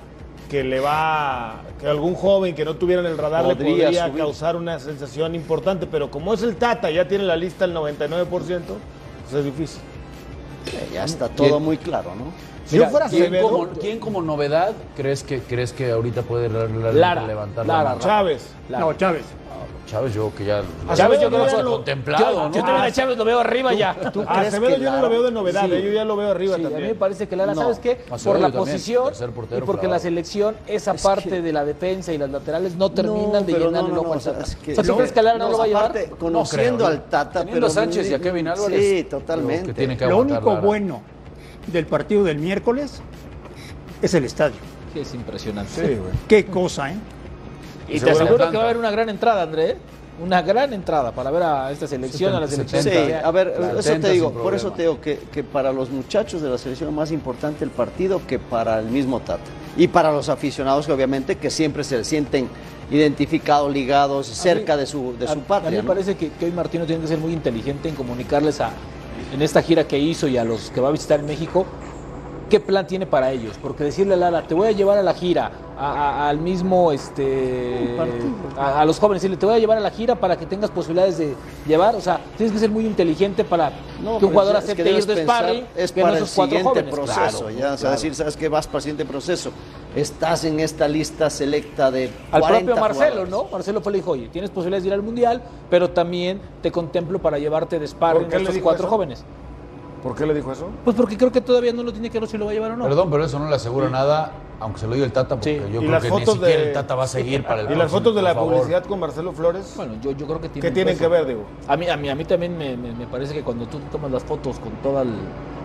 F: que le va, que algún joven que no tuviera en el radar
D: Podría
F: le podría
D: subir.
F: causar una sensación importante, pero como es el Tata, ya tiene la lista el 99%, pues es difícil.
D: Ya está todo muy claro, ¿no?
F: Si
C: Mira,
F: yo fuera
C: ¿quién,
F: Acevedo,
C: como, quién como novedad crees que, crees que ahorita puede la- la-
E: Lara,
C: levantar
E: Lara,
C: la mano?
F: Chávez.
B: No, Chávez.
C: Chávez, yo que ya...
E: Chávez, yo
F: Acevedo
E: creo
F: ya
E: que
F: lo-
C: contemplado,
E: yo,
C: ¿no?
E: yo también a Chávez lo veo arriba ya.
D: ¿Tú
F: A
D: crees
F: Acevedo
D: que
F: yo no lo veo de novedad,
E: Sí.
F: eh, yo ya lo veo arriba
E: Sí, a mí
F: también.
E: me parece que Lara,
D: No.
E: ¿sabes qué?
C: Acevedo
E: Por la
C: también,
E: posición
C: portero
E: y porque la selección, esa
D: Es
E: parte
D: que-
E: de la defensa y las laterales no
D: No,
E: terminan de llenar
D: no,
E: el
D: no,
E: ojo
D: no,
E: al Tata.
D: es que-
E: O sea, ¿tú crees que Lara no, lo va a llevar?
D: conociendo
C: creo.
D: al Tata,
C: Teniendo
D: pero
C: a Sánchez y a Kevin Álvarez,
D: Sí, totalmente.
C: que que
B: Lo único bueno del partido del miércoles es el estadio.
E: Sí, es impresionante.
F: Sí, güey.
B: Qué cosa, ¿eh?
E: Y te
C: Seguro
E: aseguro que va a haber una gran entrada, André. ¿eh? Una gran entrada para ver a esta selección, a la selección.
D: Sí,
C: Setenta.
D: a ver,
C: Claro,
D: eso
C: 70
D: te digo, por eso te digo que, que para los muchachos de la selección es más importante el partido que para el mismo Tata. Y para los aficionados, que obviamente, que siempre se sienten identificados, ligados, cerca de su, de
E: A-
D: su
E: A mí
D: patria.
E: me
D: ¿no?
E: parece que, que hoy Martino tiene que ser muy inteligente en comunicarles a, en esta gira que hizo y a los que va a visitar en México, qué plan tiene para ellos. Porque decirle a Lara, te voy a llevar a la gira, a- a- al mismo, este, a, a los jóvenes, decirle, te voy a llevar a la gira para que tengas posibilidades de llevar. O sea, tienes que ser muy inteligente para
D: No,
E: que un jugador
D: es que
E: acepte
D: debes
E: ir de sparring,
D: es
E: que no
D: para el
E: esos cuatro
D: siguiente
E: jóvenes.
D: proceso,
E: Claro,
D: ya, o sea, decir, sabes que vas para el siguiente proceso. Estás en esta lista selecta de
E: Al
D: 40
E: propio Marcelo,
D: jugadores.
E: ¿no? Marcelo fue le dijo, oye, tienes posibilidades de ir al Mundial, pero también te contemplo para llevarte de sparring
F: ¿Por qué
E: a estos cuatro
F: eso?
E: jóvenes.
F: ¿Por qué le dijo eso?
E: Pues porque creo que todavía no lo tiene claro si lo va a llevar o no.
C: Perdón, pero eso no le asegura nada, aunque se lo diga el Tata, porque
E: Sí.
C: yo
F: y
C: creo
F: las
C: que ni
F: fotos
C: siquiera
F: de
C: el Tata va a seguir para el
F: y las fotos de la
C: favor.
F: publicidad con Marcelo Flores
E: Bueno, yo, yo creo que tiene
F: ¿qué tienen que ver digo
E: A mí, a mí, a mí también me, me- me parece que cuando tú tomas las fotos con toda el,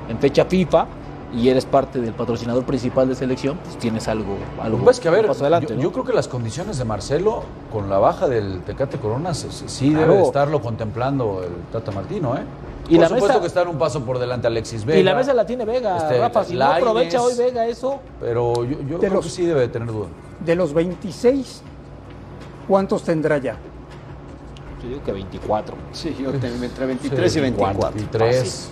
E: en fecha FIFA y eres parte del patrocinador principal de selección, pues tienes algo, algo
C: Pues que a ver,
E: adelante,
C: yo,
E: ¿no?
C: yo creo que las condiciones de Marcelo con la baja del Tecate Corona sí
E: Claro.
C: debe de estarlo contemplando el Tata Martino, ¿eh?
E: Y
C: Por
E: la
C: supuesto
E: mesa-
C: que está en un paso por delante Alexis Vega.
E: y la mesa la tiene Vega,
C: este,
E: Rafa. Si no aprovecha hoy Vega eso,
C: Pero yo, creo
B: los-
C: que sí debe de tener duda.
B: De los 26, ¿cuántos tendrá ya?
E: yo digo que 24.
D: Sí, yo tengo entre 23 y 24.
C: 23.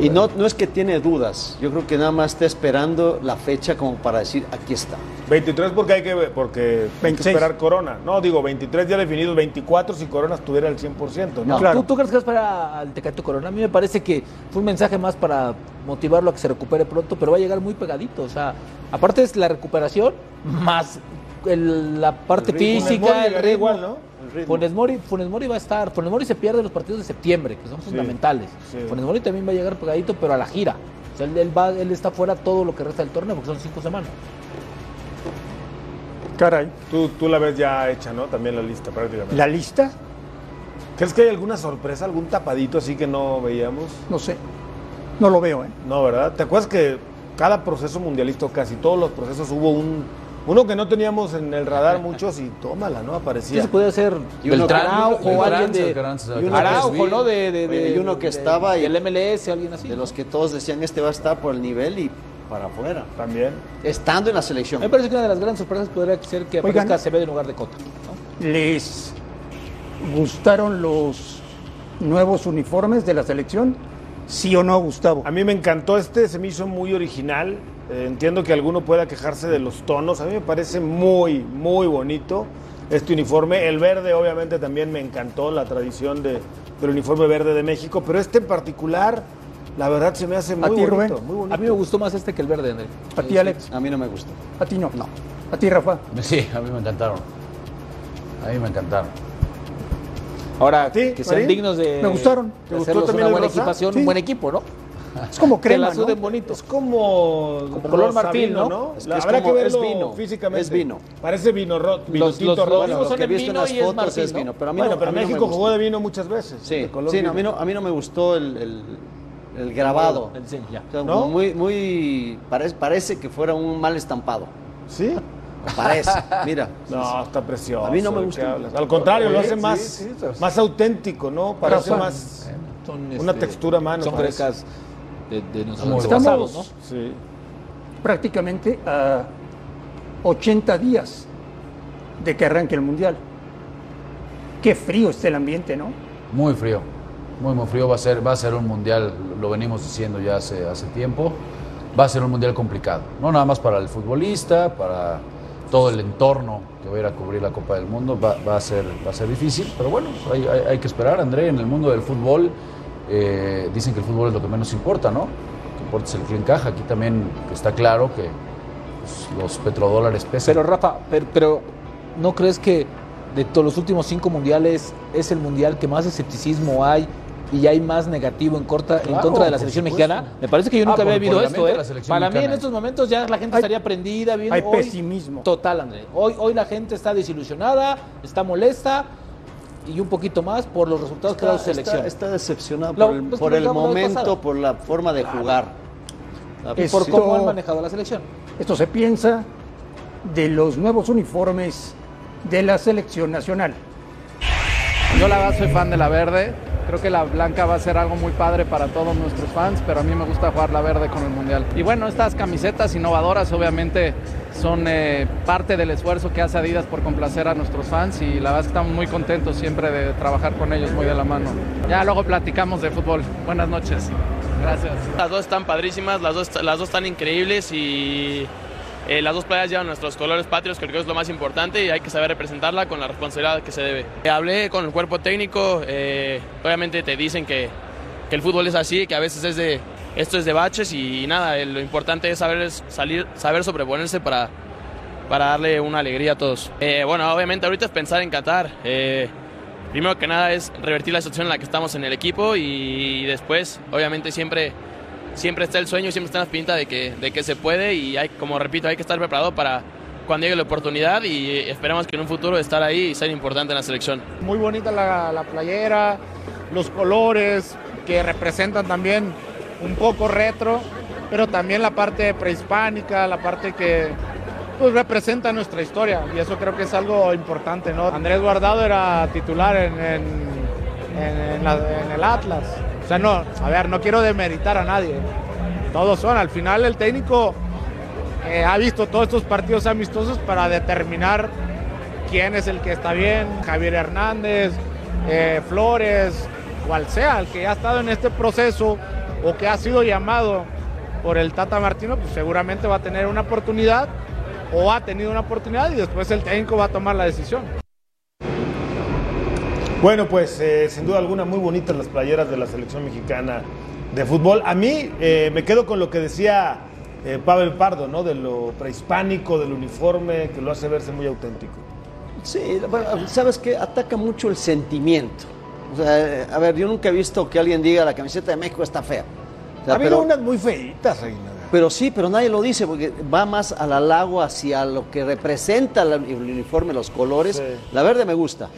D: Y no, no es que tiene dudas, yo creo que nada más está esperando la fecha como para decir, aquí está.
F: 23 porque hay que porque hay que
B: 26.
F: esperar Corona no digo 23 ya definidos 24 si Corona estuviera al 100% no,
E: No,
B: Claro.
E: ¿tú, tú crees que es para el Tecate Corona? A mí me parece que fue un mensaje más para motivarlo a que se recupere pronto, pero va a llegar muy pegadito. O sea, aparte es la recuperación más el- la parte
F: El
E: física, el ritmo.
F: igual, ¿no?
E: Funes Mori, Funes Mori va a estar. Funes Mori se pierde los partidos de septiembre, que son fundamentales.
F: sí.
E: Funes Mori también va a llegar pegadito, pero a la gira. O sea, él, él va, él está fuera todo lo que resta del torneo, porque son cinco semanas.
B: Caray.
F: Tú, tú la ves ya hecha, ¿no? También la lista prácticamente.
B: ¿La lista?
F: ¿Crees que hay alguna sorpresa, algún tapadito así que no veíamos?
B: No sé. No lo veo, ¿eh?
F: No, ¿verdad? ¿Te acuerdas que cada proceso mundialista, casi todos los procesos, hubo un uno que no teníamos en el radar muchos y tómala, ¿no? Aparecía.
E: se puede hacer
D: Y uno-
E: Beltrán, Araujo, alguien de.
C: Beltrán,
D: y uno-
E: Araujo, ¿no? De, de,
D: y uno que estaba y-
E: del MLS, alguien así.
D: De los que todos decían este va a estar por el nivel y para afuera.
F: También.
D: Estando en la selección.
E: Me parece que una de las grandes sorpresas podría ser que
B: Oigan.
E: aparezca Acevedo en lugar de Cota. ¿no?
B: ¿Les gustaron los nuevos uniformes de la selección? ¿Sí o no, Gustavo?
F: A mí me encantó este, se me hizo muy original. Eh, entiendo que alguno pueda quejarse de los tonos. A mí me parece muy, muy bonito este uniforme. El verde, obviamente, también me encantó la tradición de, del uniforme verde de México. Pero este en particular, la verdad, se me hace muy
B: ti,
F: bonito.
B: Rubén?
F: Muy bonito.
E: A mí me gustó más este que el verde, André.
B: ¿A ti, Alex?
D: A mí no me gusta.
B: ¿A ti no? No. ¿A ti, Rafa?
C: Sí, a mí me encantaron. A mí me encantaron.
E: Ahora,
F: ¿A ti,
E: que sean
F: Marín?
E: dignos de,
B: Me gustaron.
F: ¿Te gustó también
E: una buena
F: rosa?
E: equipación,
B: Sí.
E: un buen equipo, ¿no?
B: Es como
E: Que
B: crema,
E: la
B: ¿no?
E: bonito.
F: Es como,
E: Como color marfil, ¿no?
D: Es que
F: La-
D: es
F: Habrá
D: como-
F: que
D: es vino,
F: físicamente.
D: es vino.
F: Parece vino, ro vino
E: Los-
F: tinto rojo.
E: vimos
D: Lo
E: son
D: que he visto en
E: vino
D: las
E: y es
D: fotos
E: marfil,
D: es
E: ¿no?
D: vino. Pero a mí
F: Bueno,
D: no,
F: pero
D: a mí no me
F: México jugó de vino muchas veces.
D: Sí,
F: de color
D: sí, no,
F: vino.
D: a, mí no, a mí no me gustó el, el- el grabado.
E: El- sí, ya.
D: O sea,
F: ¿No?
D: como muy, muy parece, parece que fuera un mal estampado.
F: ¿Sí?
D: Parece, mira.
F: No, está precioso.
D: A mí no me
F: ¿de
D: gusta.
F: Al contrario, lo hace más,
C: sí, sí, sí.
F: más auténtico, ¿no? Parece más
E: Son,
F: una
E: este,
F: textura a mano.
E: Son
F: parece.
E: frescas de, de nuestros
C: Muy
E: antepasados, ¿no?
F: Sí.
B: Prácticamente a 80 días de que arranque el Mundial. Qué frío está el ambiente, ¿no?
C: Muy frío, muy muy frío. Va a ser, va a ser un mundial, lo venimos diciendo ya hace, hace tiempo. Va a ser un mundial complicado, no nada más para el futbolista, para todo el entorno que va a ir a cubrir la Copa del Mundo. Va, va a, ser, va a ser difícil, pero bueno, hay, hay- hay que esperar. André, en el mundo del fútbol eh, dicen que el fútbol es lo que menos importa, ¿no? Lo que importa es el que encaja. Aquí también está claro que pues, los petrodólares pesan.
E: Pero Rafa, pero, pero ¿no crees que de todos los últimos cinco mundiales es el mundial que más escepticismo hay y hay más negativo en, corta, en
C: Claro,
E: contra de la selección
C: supuesto.
E: mexicana? Me parece que yo
C: Ah,
E: nunca
C: por-
E: había vivido esto. ¿eh? Para mí en
C: mexicana.
E: estos momentos ya la gente
B: Hay-
E: estaría prendida. Bien,
B: hay
E: hoy-
B: pesimismo.
E: Total, André. Hoy, hoy la gente está desilusionada, está molesta y un poquito más por los resultados que ha dado su
D: Está,
E: selección.
D: está, está decepcionado
E: Lo-
D: por el,
E: pues,
D: por momento, por la forma de jugar.
E: y
B: Esto-
E: por cómo han manejado la selección.
B: Esto se piensa de los nuevos uniformes de la selección nacional.
J: Yo la verdad soy fan de la verde. Creo que la blanca va a ser algo muy padre para todos nuestros fans, pero a mí me gusta jugar la verde con el mundial. Y bueno, estas camisetas innovadoras obviamente son eh, parte del esfuerzo que hace Adidas por complacer a nuestros fans y la verdad estamos muy contentos siempre de trabajar con ellos muy de la mano. Ya luego platicamos de fútbol. Buenas noches. Gracias.
K: Las dos están padrísimas, las dos, las dos están increíbles y eh, las dos playas llevan nuestros colores patrios, creo que es lo más importante y hay que saber representarla con la responsabilidad que se debe. Eh, hablé con el cuerpo técnico, eh, obviamente te dicen que, el fútbol es así, que a veces es de, esto es de baches y nada, lo importante es saber salir, saber sobreponerse para, para darle una alegría a todos. Bueno, obviamente ahorita es pensar en Qatar. Primero que nada es revertir la situación en la que estamos en el equipo y después, obviamente, siempre, siempre está el sueño, siempre está la pinta de que, de que se puede y hay, como repito, hay que estar preparado para cuando llegue la oportunidad y esperamos que en un futuro estar ahí y ser importante en la selección.
L: Muy bonita la, la playera, los colores que representan también un poco retro, pero también la parte prehispánica, la parte que pues, representa nuestra historia y eso creo que es algo importante. ¿no? Andrés Guardado era titular en, en el Atlas. O sea, no, a ver, no quiero demeritar a nadie. Todos son, al final el técnico eh, ha visto todos estos partidos amistosos para determinar quién es el que está bien, Javier Hernández, eh, Flores, cual sea, el que ha estado en este proceso o que ha sido llamado por el Tata Martino, pues seguramente va a tener una oportunidad o ha tenido una oportunidad y después el técnico va a tomar la decisión.
F: Bueno, pues eh, sin duda alguna muy bonitas las playeras de la selección mexicana de fútbol. A mí eh, me quedo con lo que decía eh, Pavel Pardo, ¿no? De lo prehispánico, del uniforme, que lo hace verse muy auténtico.
D: Sí, bueno, ¿sabes qué? Ataca mucho el sentimiento. O sea, eh, a ver, yo nunca he visto que alguien diga la camiseta de México está fea. O sea,
F: ha habido
D: pero-
F: unas muy feitas, Reina.
D: Pero sí, pero nadie lo dice porque va más al halago hacia lo que representa el uniforme, los colores. La verde me gusta.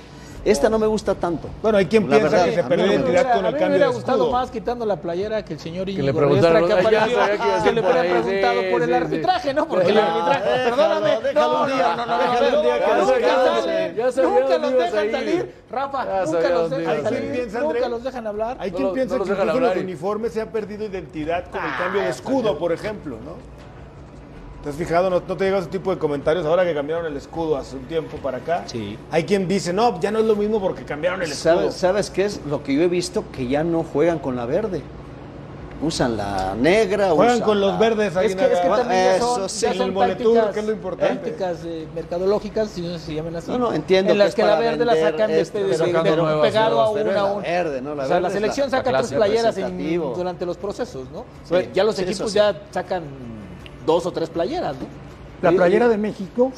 D: Esta no me gusta tanto.
F: Bueno, hay quien
D: La
F: piensa
D: verdad,
F: que se perdió
D: no me
F: identidad
D: gusta.
F: con
E: a
F: el
E: mí me
F: cambio
E: hubiera
F: de
E: gustado
F: escudo.
E: más quitando la playera que el señor
C: le
E: Íñigo
C: preguntaron-
E: que apareció, le
C: por
E: hubiera preguntado
C: sí,
E: por el arbitraje, ¿no? Porque el arbitraje,
C: déjalo,
E: perdóname,
F: déjalo
E: no,
F: un
E: no,
F: día,
E: no, no,
F: déjalo
E: no,
F: un día que
E: no, nunca los dejan
C: ir.
E: salir, Rafa, nunca los dejan salir, nunca los dejan hablar.
F: Hay quien piensa que los uniformes se ha perdido identidad con el
E: Ah,
F: cambio de escudo, por ejemplo, ¿no? ¿Te has fijado? ¿No, no te llega ese tipo de comentarios ahora que cambiaron el escudo hace un tiempo para acá?
E: Sí.
F: Hay quien dice, no, ya no es lo mismo porque cambiaron el escudo.
D: ¿Sabes, ¿Sabes qué es lo que yo he visto? Que ya no juegan con la verde. Usan la negra.
F: Juegan
D: usan
F: con los verdes,
E: Es que, es que también ya son,
D: Eso sí.
E: ya
F: En
E: son
F: el Moletur, que es lo importante.
E: tácticas eh, mercadológicas, si no se llaman así.
D: No, no, entiendo
E: En
D: que
E: las
D: es
E: que la verde la sacan de,
D: esto,
E: de- de-
C: sacando
E: de-
C: nuevas,
E: pegado a una a
D: la
E: una.
D: verde, ¿no? La
E: o sea, la selección
D: la-
E: saca
C: la
E: tres playeras en- durante los procesos, ¿no?
D: Sí,
E: Bueno, ya los equipos
D: sí.
E: ya sacan dos o tres playeras, ¿no?
B: La playera de México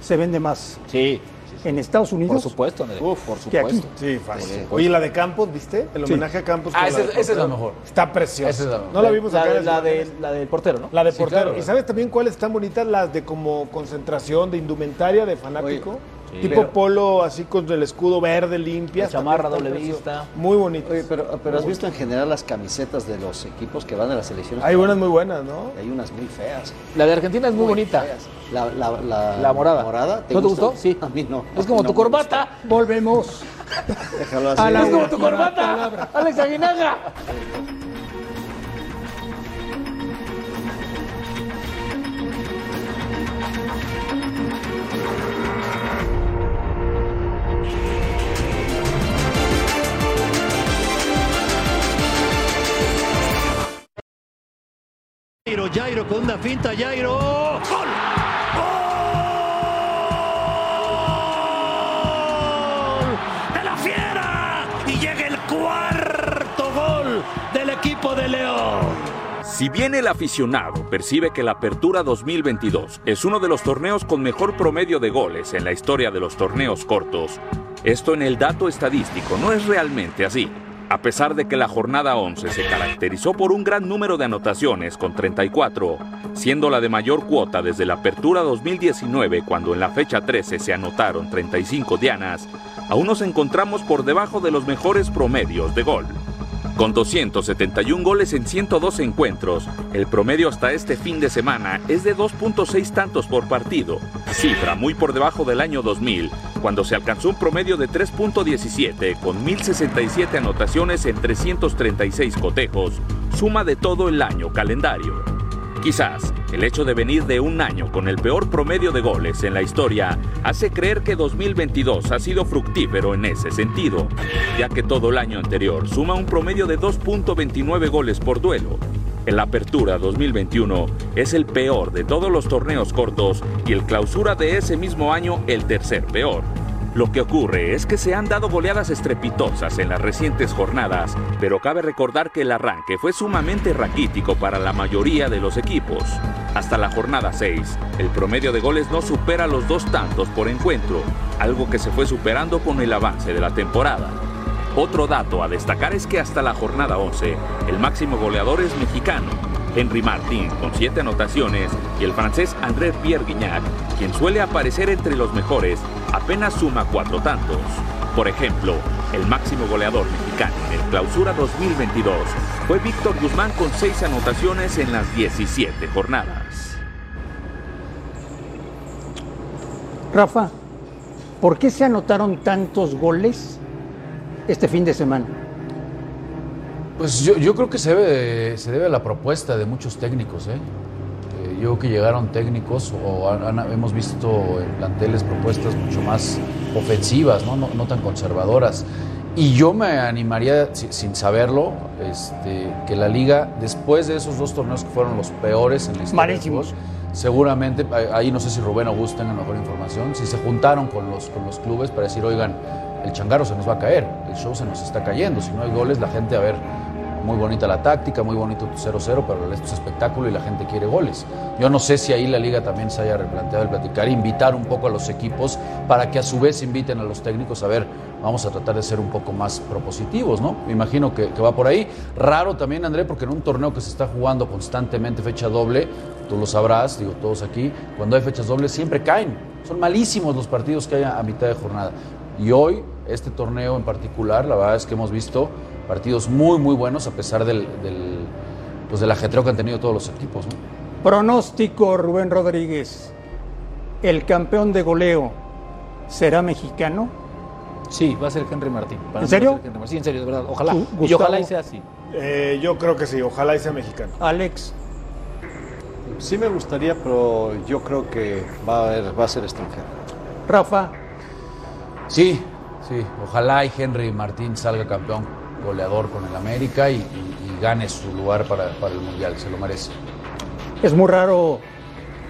B: se vende más
E: Sí,
B: en Estados Unidos
E: por supuesto, André, por
B: que aquí.
E: supuesto.
F: Sí, fácil. Oye, la de Campos, ¿viste? El
B: Sí.
F: homenaje a Campos.
C: Ah, esa es la
F: portero.
C: mejor.
F: Está preciosa.
C: Esa es la mejor.
F: No la vimos
E: la,
F: acá.
E: la,
F: el-
E: de, la del portero, ¿no?
F: La de
C: Sí,
F: portero.
C: claro.
F: ¿Y sabes también cuáles están bonitas? Las de como concentración, de indumentaria, de fanático.
D: Oye,
F: tipo
D: pero-
F: polo, así con el escudo verde, limpia.
E: La chamarra doble vista.
F: Muy bonito.
D: Oye, pero, pero has visto en general las camisetas de los equipos que van a las selecciones.
F: Hay unas muy buenas, ¿no?
D: Hay unas muy feas.
E: La de Argentina es muy, bonita.
D: feas. La, la, la,
E: La morada.
D: morada
E: ¿No te
D: gusta?
E: gustó? Sí.
D: A mí no.
E: Es como
D: No
E: tu corbata.
B: Volvemos.
D: Déjalo así.
B: a la
E: Es como tu corbata. Alex Aguinaga.
M: Jairo, con una finta, Jairo. ¡Gol! ¡Gol! ¡De la fiera! Y llega el cuarto gol del equipo de León.
N: Si bien el aficionado percibe que la Apertura 2022 es uno de los torneos con mejor promedio de goles en la historia de los torneos cortos, esto en el dato estadístico no es realmente así. A pesar de que la jornada 11 se caracterizó por un gran número de anotaciones con 34, siendo la de mayor cuota desde la Apertura 2019 cuando en la fecha 13 se anotaron 35 dianas, aún nos encontramos por debajo de los mejores promedios de gol. Con 271 goles en 102 encuentros, el promedio hasta este fin de semana es de 2.6 tantos por partido, cifra muy por debajo del año 2000, cuando se alcanzó un promedio de 3.17 con 1067 anotaciones en 336 cotejos, suma de todo el año calendario. Quizás el hecho de venir de un año con el peor promedio de goles en la historia hace creer que 2022 ha sido fructífero en ese sentido, ya que todo el año anterior suma un promedio de 2.29 goles por duelo. El Apertura 2021 es el peor de todos los torneos cortos y el Clausura de ese mismo año el tercer peor. Lo que ocurre es que se han dado goleadas estrepitosas en las recientes jornadas, pero cabe recordar que el arranque fue sumamente raquítico para la mayoría de los equipos. Hasta la jornada 6, el promedio de goles no supera los dos tantos por encuentro, algo que se fue superando con el avance de la temporada. Otro dato a destacar es que hasta la jornada 11, el máximo goleador es mexicano, Henry Martín con 7 anotaciones y el francés André Pierre Guignac, quien suele aparecer entre los mejores, apenas suma 4 tantos. Por ejemplo, el máximo goleador mexicano en el Clausura 2022 fue Víctor Guzmán con 6 anotaciones en las 17 jornadas.
B: Rafa, ¿por qué se anotaron tantos goles este fin de semana?
C: Pues yo, yo creo que se debe, se debe a la propuesta de muchos técnicos. ¿eh? Yo creo que llegaron técnicos o han- hemos visto en planteles propuestas mucho más ofensivas, ¿no? No, no tan conservadoras. Y yo me animaría, si- sin saberlo, este, que la liga, después de esos dos torneos que fueron los peores en la historia seguramente, ahí- ahí no sé si Rubén o Gus tengan mejor información, si se juntaron con los, con los clubes para decir, oigan, el changarro se nos va a caer, el show se nos está cayendo, si no hay goles, la gente, a ver, muy bonita la táctica, muy bonito tu 0-0, pero esto es espectáculo y la gente quiere goles. Yo no sé si ahí la liga también se haya replanteado el platicar, invitar un poco a los equipos para que a su vez inviten a los técnicos a ver, vamos a tratar de ser un poco más propositivos, ¿no? Me imagino que, que va por ahí. Raro también, André, porque en un torneo que se está jugando constantemente fecha doble, tú lo sabrás, digo todos aquí, cuando hay fechas dobles siempre caen. Son malísimos los partidos que hay a, mitad de jornada. Y hoy, este torneo en particular, la verdad es que hemos visto partidos muy, muy buenos a pesar del, del, pues del ajetreo que han tenido todos los equipos. ¿no?
B: Pronóstico, Rubén Rodríguez. ¿El campeón de goleo será mexicano?
E: Sí, va a ser Henry Martín. Para
B: ¿En serio?
E: Henry Martín. Sí, en serio, de verdad. Ojalá. Y ojalá y sea así.
F: Eh, yo creo que sí, ojalá y sea mexicano.
B: Alex.
D: Sí me gustaría, pero yo creo que va a, haber- va a ser extranjero.
B: Rafa.
C: Sí, sí, ojalá y Henry Martín salga campeón goleador con el América y, y- y gane su lugar para, para el Mundial, se lo merece.
B: Es muy raro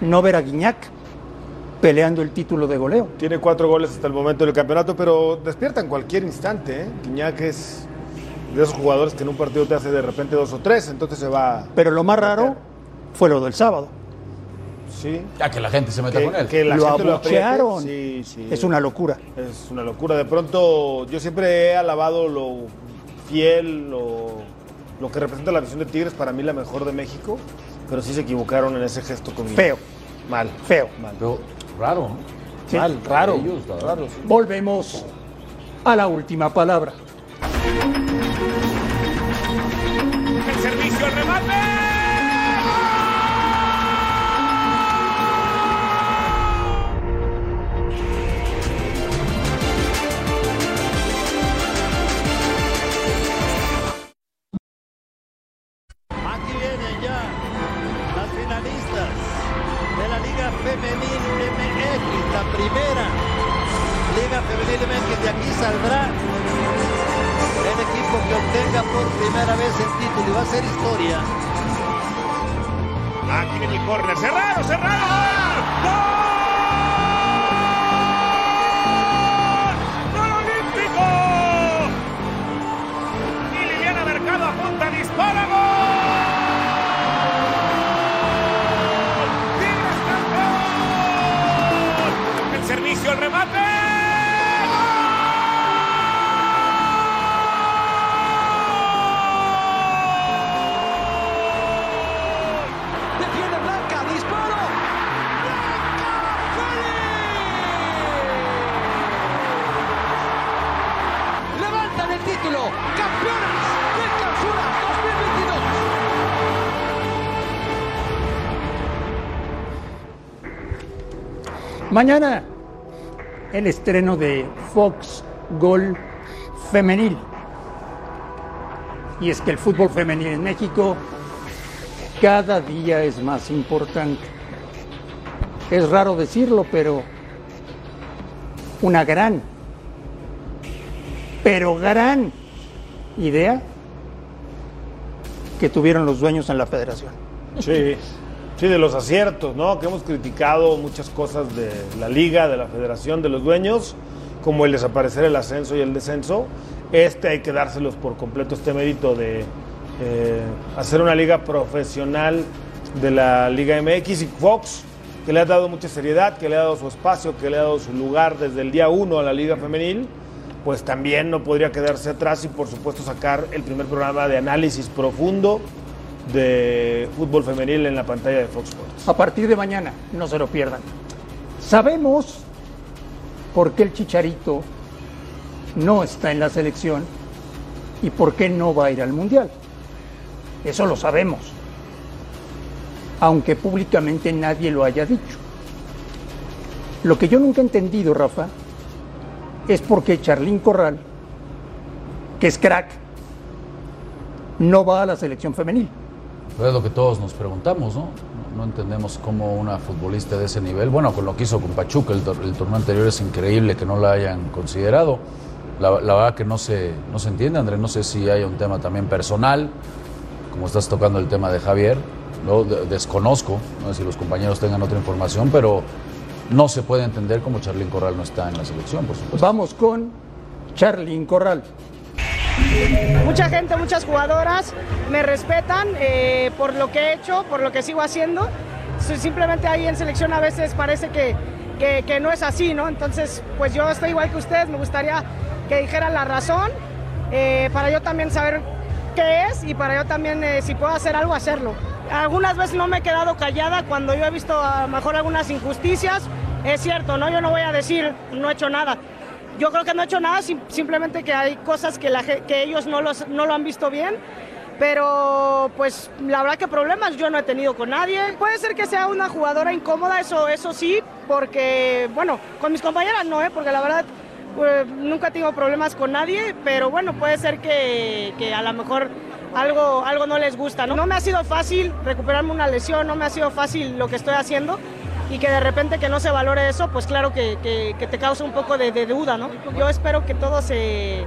B: no ver a Guiñac peleando el título de goleo.
F: Tiene cuatro goles hasta el momento del campeonato, pero despierta en cualquier instante. ¿eh? Guiñac es de esos jugadores que en un partido te hace de repente dos o tres, entonces se va.
B: Pero lo más raro fue lo del sábado.
F: Sí.
C: Ya que la gente se meta
F: Que-
C: con él.
F: que la
B: Lo
F: gente
B: abuchearon.
F: Sí, sí.
B: Es una locura.
F: Es una locura. De pronto, yo siempre he alabado lo fiel, lo, lo que representa la visión de Tigres, para mí la mejor de México, pero sí se equivocaron en ese gesto con
B: Feo.
F: Mal.
B: Feo.
F: Mal.
C: Pero raro, ¿no?
B: Sí.
E: Mal, raro.
C: Ellos, la verdad.
E: raro, sí.
B: Volvemos a la última palabra.
O: Primera Liga Femenil. De aquí saldrá el equipo que obtenga por primera vez el título y va a ser historia.
M: Aquí viene el córner. Cerrado, cerrado. ¡Gol! ¡Gol olímpico! Y Liliana Mercado apunta, dispara, gol.
B: Mañana el estreno de Fox Gol Femenil. Y es que el fútbol femenil en México cada día es más importante. Es raro decirlo, pero una gran, pero gran idea que tuvieron los dueños en la federación.
F: Sí, sí, de los aciertos, ¿no? Que hemos criticado muchas cosas de la liga, de la federación, de los dueños, como el desaparecer el ascenso y el descenso. Este hay que dárselos por completo este mérito de eh, hacer una liga profesional de la Liga MX y Fox, que le ha dado mucha seriedad, que le ha dado su espacio, que le ha dado su lugar desde el día uno a la Liga Femenil, pues también no podría quedarse atrás y por supuesto sacar el primer programa de análisis profundo de fútbol femenil en la pantalla de Fox Sports.
B: A partir de mañana, no se lo pierdan. Sabemos por qué el Chicharito no está en la selección y por qué no va a ir al Mundial. Eso lo sabemos. Aunque públicamente nadie lo haya dicho. Lo que yo nunca he entendido, Rafa, es por qué Charlín Corral, que es crack, no va a la selección femenil.
C: Es lo que todos nos preguntamos, ¿no? No entendemos cómo una futbolista de ese nivel, bueno, con lo que hizo con Pachuca, el, el torneo anterior es increíble que no la hayan considerado. La, la verdad que no se, no se entiende, Andrés, no sé si hay un tema también personal, como estás tocando el tema de Javier, lo de- desconozco, no sé si los compañeros tengan otra información, pero no se puede entender cómo Charlín Corral no está en la selección, por supuesto.
B: Vamos con Charlín Corral.
P: Mucha gente, muchas jugadoras me respetan eh, por lo que he hecho, por lo que sigo haciendo. Simplemente ahí en selección a veces parece que, que- que no es así, ¿no? Entonces, pues yo estoy igual que ustedes, me gustaría que dijeran la razón eh, para yo también saber qué es y para yo también, eh, si puedo hacer algo, hacerlo. Algunas veces no me he quedado callada cuando yo he visto a lo mejor algunas injusticias. Es cierto, ¿no? Yo no voy a decir, no he hecho nada. Yo creo que no he hecho nada, sim- simplemente que hay cosas que, la, que ellos no, los, no lo han visto bien. Pero pues la verdad que problemas yo no he tenido con nadie. Puede ser que sea una jugadora incómoda, eso, eso sí, porque, bueno, con mis compañeras no, ¿eh? porque la verdad pues, nunca he tenido problemas con nadie, pero bueno, puede ser que, que a lo mejor algo, algo no les gusta. ¿no? no me ha sido fácil recuperarme una lesión, no me ha sido fácil lo que estoy haciendo y que de repente que no se valore eso, pues claro que, que- que te causa un poco de, de duda, ¿no? Yo espero que todo se,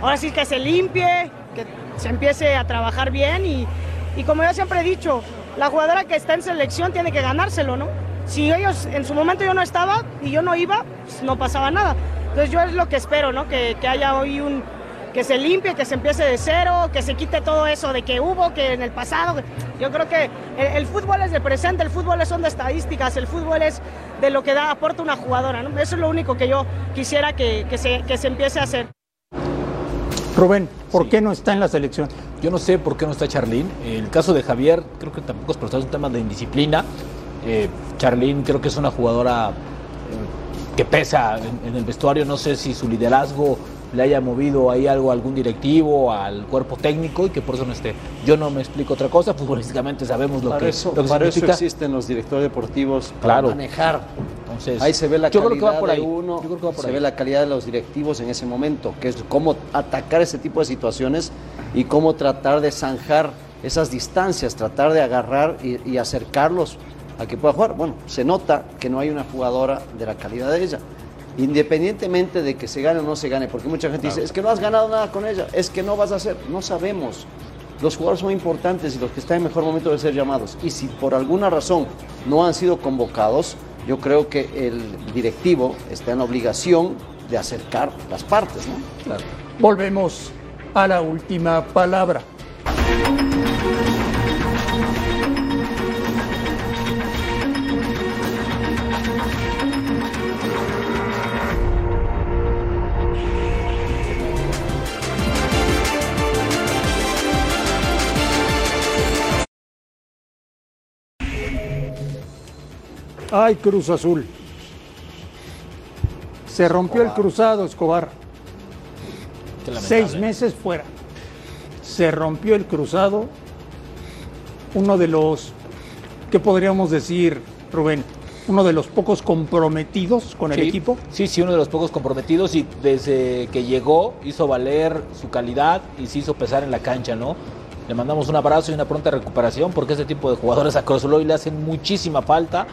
P: ahora sí que se limpie, que se empiece a trabajar bien y, y como yo siempre he dicho, la jugadora que está en selección tiene que ganárselo, ¿no? Si ellos en su momento yo no estaba y yo no iba, pues no pasaba nada. Entonces yo es lo que espero, ¿no? Que, que haya hoy un, que se limpie, que se empiece de cero, que se quite todo eso de que hubo, que en el pasado. Yo creo que el, el fútbol es del presente, el fútbol es son de estadísticas, el fútbol es de lo que da, aporta una jugadora, ¿no? Eso es lo único que yo quisiera que, que se, que se empiece a hacer.
B: Rubén, ¿por qué no está en la selección?
E: Yo no sé por qué no está Charlín. El caso de Javier, creo que tampoco es, pero es un tema de indisciplina. Eh, Charlín creo que es una jugadora eh, que pesa en, en el vestuario. No sé si su liderazgo le haya movido ahí algo a algún directivo, al cuerpo técnico y que por eso no esté. Yo no me explico otra cosa. Futbolísticamente sabemos lo
D: Para,
E: que,
D: eso,
E: lo que
D: para eso existen los directores deportivos para
E: Claro.
D: manejar.
E: Entonces,
D: ahí se ve la calidad
E: que va por
D: de
E: ahí.
D: uno,
E: Yo creo que va por
D: se
E: ahí.
D: ve la calidad de los directivos en ese momento, que es cómo atacar ese tipo de situaciones y cómo tratar de zanjar esas distancias, tratar de agarrar y, y acercarlos a que pueda jugar. Bueno, se nota que no hay una jugadora de la calidad de ella. Independientemente de que se gane o no se gane, porque mucha gente dice, es que no has ganado nada con ella, es que no vas a hacer, no sabemos. Los jugadores son importantes y los que están en mejor momento de ser llamados. Y si por alguna razón no han sido convocados, yo creo que el directivo está en la obligación de acercar las partes, ¿no?
B: Volvemos a la última palabra. Ay, Cruz Azul. Se rompió el cruzado, Escobar. Seis meses fuera. Se rompió el cruzado. Uno de los, ¿qué podríamos decir, Rubén? Uno de los pocos comprometidos con el
E: Sí,
B: equipo.
E: Sí, sí, uno de los pocos comprometidos y desde que llegó hizo valer su calidad y se hizo pesar en la cancha, ¿no? Le mandamos un abrazo y una pronta recuperación porque este tipo de jugadores a Cruz Azul hoy le hacen muchísima falta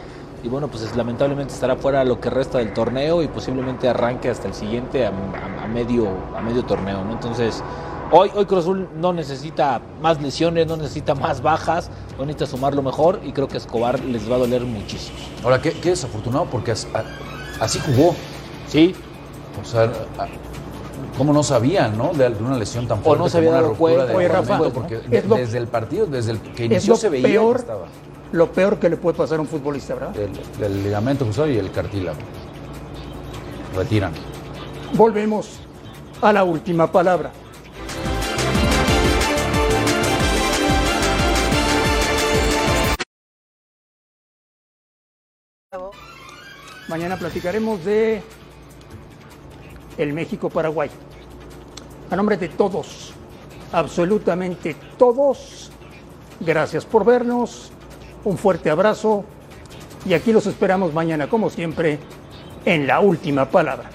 E: y bueno, pues es- lamentablemente estará fuera lo que resta del torneo y posiblemente arranque hasta el siguiente a, a- a medio, a medio torneo, ¿no? Entonces, hoy, hoy Cruz Azul no necesita más lesiones, no necesita más bajas, hoy necesita sumar lo mejor y creo que a Escobar les va a doler muchísimo.
C: Ahora, qué, qué desafortunado porque as- a- así jugó.
E: Sí.
C: O sea, a- ¿cómo no sabían, no? De alguna lesión tan
E: O
C: fuerte
E: no se había dado
C: ruptura
E: cuenta.
C: de
B: Oye, Rafa,
C: porque
B: lo-
C: desde el partido, desde el que
B: Es
C: inició
B: lo
C: se veía que
B: peor,
C: estaba
B: lo peor que le puede pasar a un futbolista, ¿verdad?
C: el, el ligamento cruzado y el cartílago. Retiran.
B: Volvemos a la última palabra. Mañana platicaremos de el México-Paraguay. A nombre de todos, absolutamente todos, gracias por vernos, un fuerte abrazo y aquí los esperamos mañana, como siempre, en la última palabra.